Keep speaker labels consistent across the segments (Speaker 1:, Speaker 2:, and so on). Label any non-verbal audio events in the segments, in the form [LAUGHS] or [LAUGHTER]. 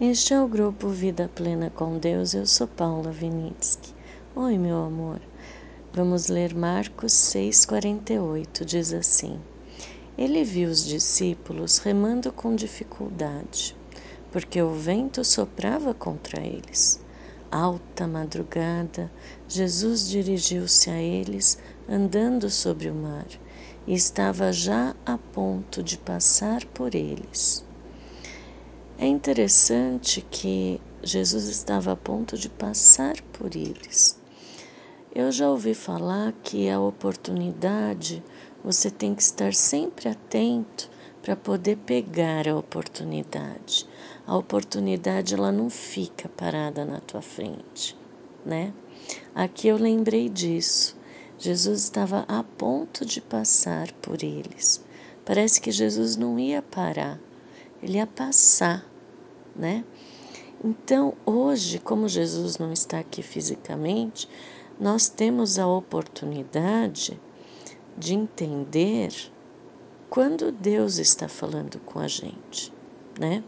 Speaker 1: Este é o grupo Vida Plena com Deus. Eu sou Paula Vinitsky. Oi, meu amor. Vamos ler Marcos 6,48. Diz assim: Ele viu os discípulos remando com dificuldade, porque o vento soprava contra eles. Alta madrugada, Jesus dirigiu-se a eles andando sobre o mar e estava já a ponto de passar por eles. É interessante que Jesus estava a ponto de passar por eles. Eu já ouvi falar que a oportunidade você tem que estar sempre atento para poder pegar a oportunidade. A oportunidade ela não fica parada na tua frente, né? Aqui eu lembrei disso. Jesus estava a ponto de passar por eles. Parece que Jesus não ia parar, ele ia passar né? Então, hoje, como Jesus não está aqui fisicamente, nós temos a oportunidade de entender quando Deus está falando com a gente, né?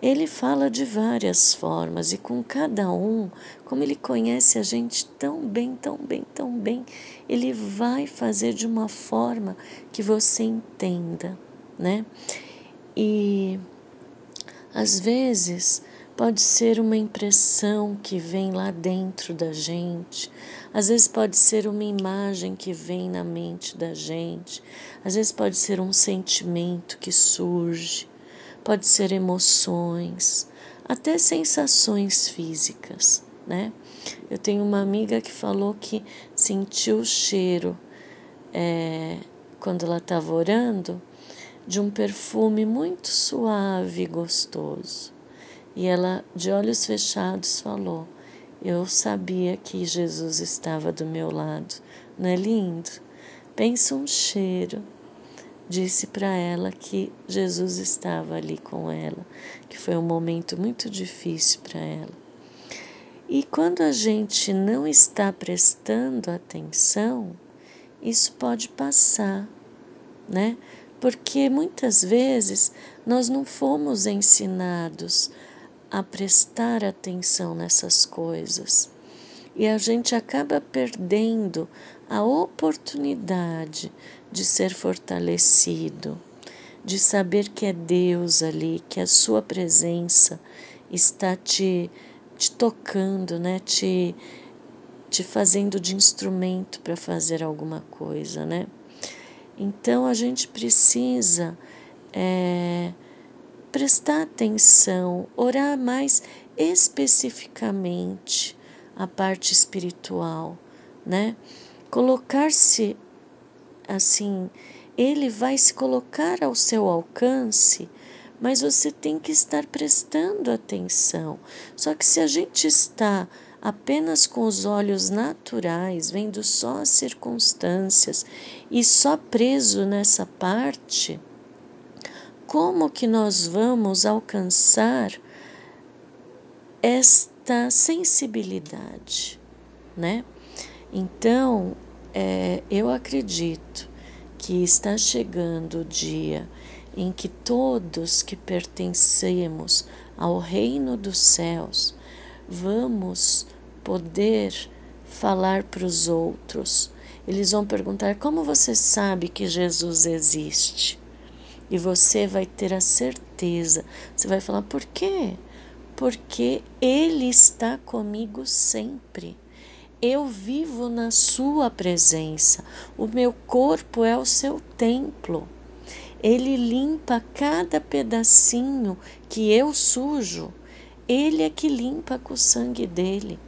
Speaker 1: Ele fala de várias formas e com cada um, como ele conhece a gente tão bem, tão bem, tão bem, ele vai fazer de uma forma que você entenda, né? E às vezes pode ser uma impressão que vem lá dentro da gente, às vezes pode ser uma imagem que vem na mente da gente, às vezes pode ser um sentimento que surge, pode ser emoções, até sensações físicas, né? Eu tenho uma amiga que falou que sentiu o cheiro é, quando ela estava orando de um perfume muito suave e gostoso. E ela, de olhos fechados, falou: Eu sabia que Jesus estava do meu lado. Não é lindo? Pensa um cheiro. Disse para ela que Jesus estava ali com ela, que foi um momento muito difícil para ela. E quando a gente não está prestando atenção, isso pode passar, né? Porque muitas vezes nós não fomos ensinados a prestar atenção nessas coisas e a gente acaba perdendo a oportunidade de ser fortalecido, de saber que é Deus ali, que a Sua presença está te, te tocando, né? te, te fazendo de instrumento para fazer alguma coisa, né? Então a gente precisa é, prestar atenção, orar mais especificamente a parte espiritual, né? Colocar-se assim, ele vai se colocar ao seu alcance, mas você tem que estar prestando atenção. Só que se a gente está apenas com os olhos naturais, vendo só as circunstâncias e só preso nessa parte, como que nós vamos alcançar esta sensibilidade, né? Então, é, eu acredito que está chegando o dia em que todos que pertencemos ao reino dos céus vamos poder falar para os outros. Eles vão perguntar: como você sabe que Jesus existe? E você vai ter a certeza. Você vai falar: por quê? Porque Ele está comigo sempre. Eu vivo na Sua presença. O meu corpo é o seu templo. Ele limpa cada pedacinho que eu sujo. Ele é que limpa com o sangue dele.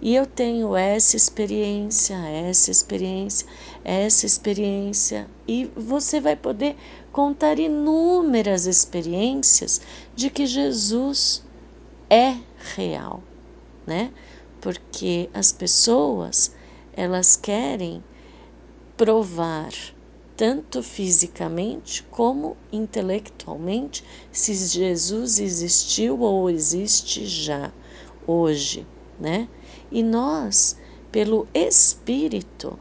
Speaker 1: E eu tenho essa experiência, essa experiência, essa experiência, e você vai poder contar inúmeras experiências de que Jesus é real, né? Porque as pessoas, elas querem provar tanto fisicamente como intelectualmente se Jesus existiu ou existe já hoje, né? E nós, pelo Espírito,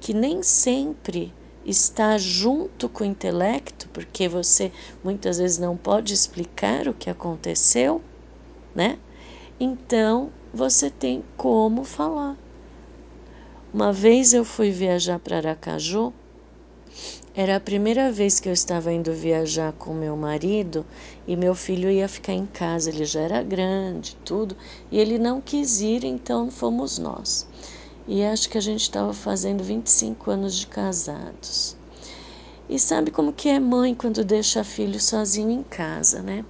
Speaker 1: que nem sempre está junto com o intelecto, porque você muitas vezes não pode explicar o que aconteceu, né? Então você tem como falar. Uma vez eu fui viajar para Aracaju, era a primeira vez que eu estava indo viajar com meu marido e meu filho ia ficar em casa, ele já era grande, tudo, e ele não quis ir, então fomos nós. E acho que a gente estava fazendo 25 anos de casados. E sabe como que é mãe quando deixa filho sozinho em casa, né?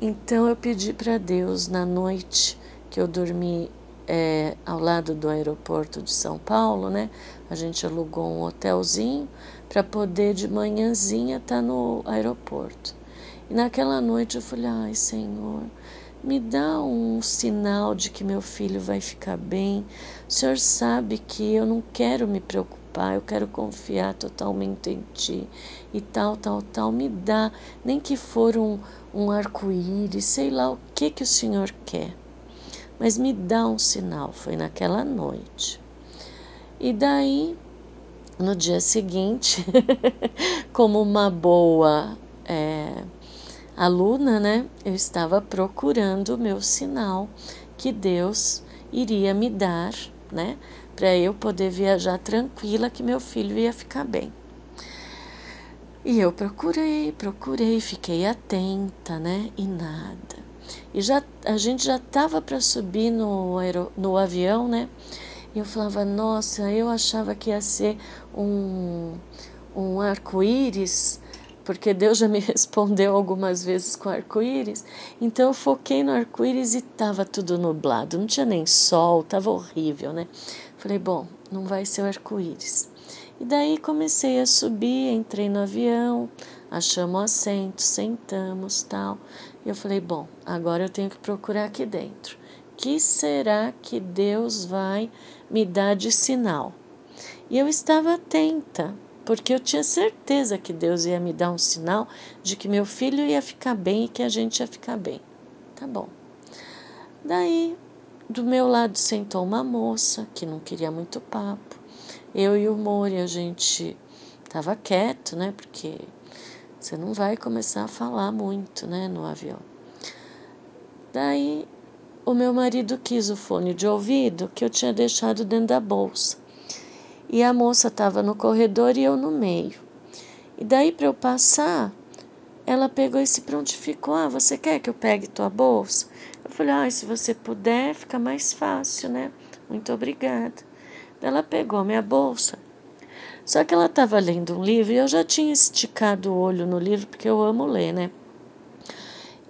Speaker 1: Então eu pedi para Deus na noite que eu dormi é, ao lado do aeroporto de São Paulo, né? A gente alugou um hotelzinho para poder de manhãzinha estar tá no aeroporto. E naquela noite eu falei: ai, Senhor, me dá um sinal de que meu filho vai ficar bem. O Senhor sabe que eu não quero me preocupar, eu quero confiar totalmente em Ti. E tal, tal, tal. Me dá, nem que for um, um arco-íris, sei lá o que, que o Senhor quer. Mas me dá um sinal. Foi naquela noite. E daí, no dia seguinte, [LAUGHS] como uma boa. É, aluna, né, eu estava procurando o meu sinal que Deus iria me dar, né, para eu poder viajar tranquila que meu filho ia ficar bem. E eu procurei, procurei, fiquei atenta, né, e nada. E já a gente já estava para subir no, aero, no avião, né? E eu falava, nossa, eu achava que ia ser um, um arco-íris porque Deus já me [LAUGHS] respondeu algumas vezes com arco-íris. Então eu foquei no arco-íris e estava tudo nublado, não tinha nem sol, estava horrível, né? Falei, bom, não vai ser o arco-íris. E daí comecei a subir, entrei no avião, achamos assento, sentamos, tal. E eu falei, bom, agora eu tenho que procurar aqui dentro. Que será que Deus vai me dar de sinal? E eu estava atenta, porque eu tinha certeza que Deus ia me dar um sinal de que meu filho ia ficar bem e que a gente ia ficar bem. Tá bom. Daí, do meu lado sentou uma moça que não queria muito papo. Eu e o Mori, a gente tava quieto, né? Porque você não vai começar a falar muito, né, no avião. Daí, o meu marido quis o fone de ouvido que eu tinha deixado dentro da bolsa e a moça estava no corredor e eu no meio. E daí para eu passar, ela pegou e se prontificou: Ah, você quer que eu pegue tua bolsa? Eu falei: Ah, se você puder, fica mais fácil, né? Muito obrigada. Ela pegou minha bolsa. Só que ela estava lendo um livro e eu já tinha esticado o olho no livro, porque eu amo ler, né?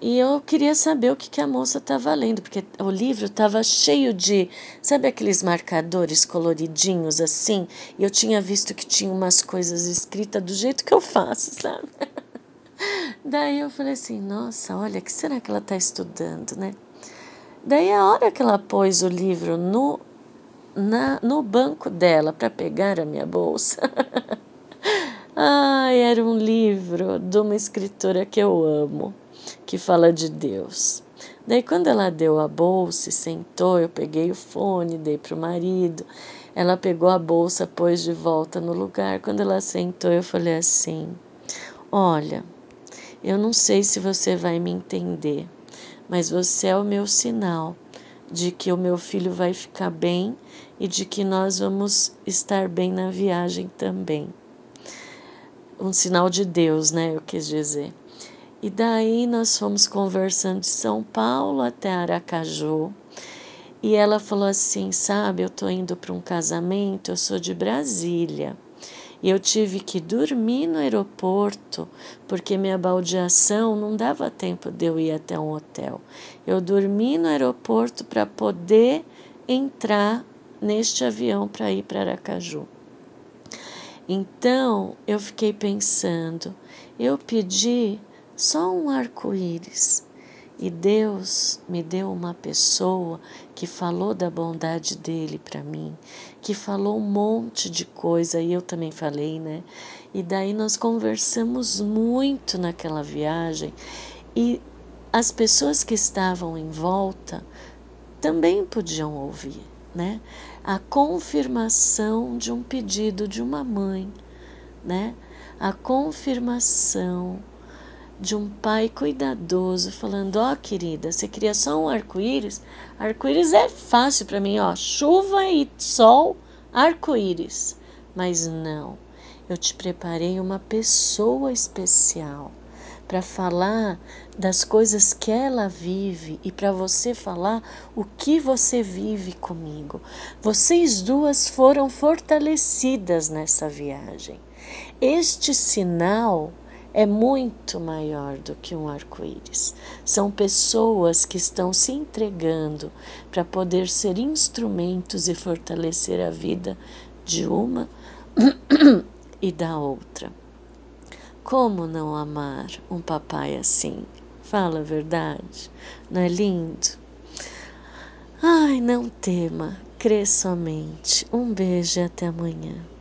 Speaker 1: E eu queria saber o que, que a moça estava lendo, porque o livro estava cheio de, sabe aqueles marcadores coloridinhos assim? E eu tinha visto que tinha umas coisas escritas do jeito que eu faço, [LAUGHS] sabe? Daí eu falei assim, nossa, olha, que será que ela está estudando, né? Daí a hora que ela pôs o livro no, na, no banco dela para pegar a minha bolsa, [LAUGHS] ai, era um livro de uma escritora que eu amo que fala de Deus. Daí, quando ela deu a bolsa e sentou, eu peguei o fone, dei para o marido. Ela pegou a bolsa, pôs de volta no lugar. Quando ela sentou, eu falei assim: Olha, eu não sei se você vai me entender, mas você é o meu sinal de que o meu filho vai ficar bem e de que nós vamos estar bem na viagem também. Um sinal de Deus, né? Eu quis dizer. E daí nós fomos conversando de São Paulo até Aracaju. E ela falou assim: Sabe, eu tô indo para um casamento, eu sou de Brasília. E eu tive que dormir no aeroporto, porque minha baldeação não dava tempo de eu ir até um hotel. Eu dormi no aeroporto para poder entrar neste avião para ir para Aracaju. Então eu fiquei pensando, eu pedi só um arco-íris. E Deus me deu uma pessoa que falou da bondade dele para mim, que falou um monte de coisa e eu também falei, né? E daí nós conversamos muito naquela viagem e as pessoas que estavam em volta também podiam ouvir, né? A confirmação de um pedido de uma mãe né? A confirmação de um pai cuidadoso falando: Ó, oh, querida, você queria só um arco-íris? Arco-íris é fácil para mim, ó, chuva e sol, arco-íris. Mas não, eu te preparei uma pessoa especial para falar das coisas que ela vive e para você falar o que você vive comigo. Vocês duas foram fortalecidas nessa viagem. Este sinal é muito maior do que um arco-íris. São pessoas que estão se entregando para poder ser instrumentos e fortalecer a vida de uma [COUGHS] e da outra. Como não amar um papai assim? Fala a verdade, não é lindo? Ai, não tema, crê somente. Um beijo e até amanhã.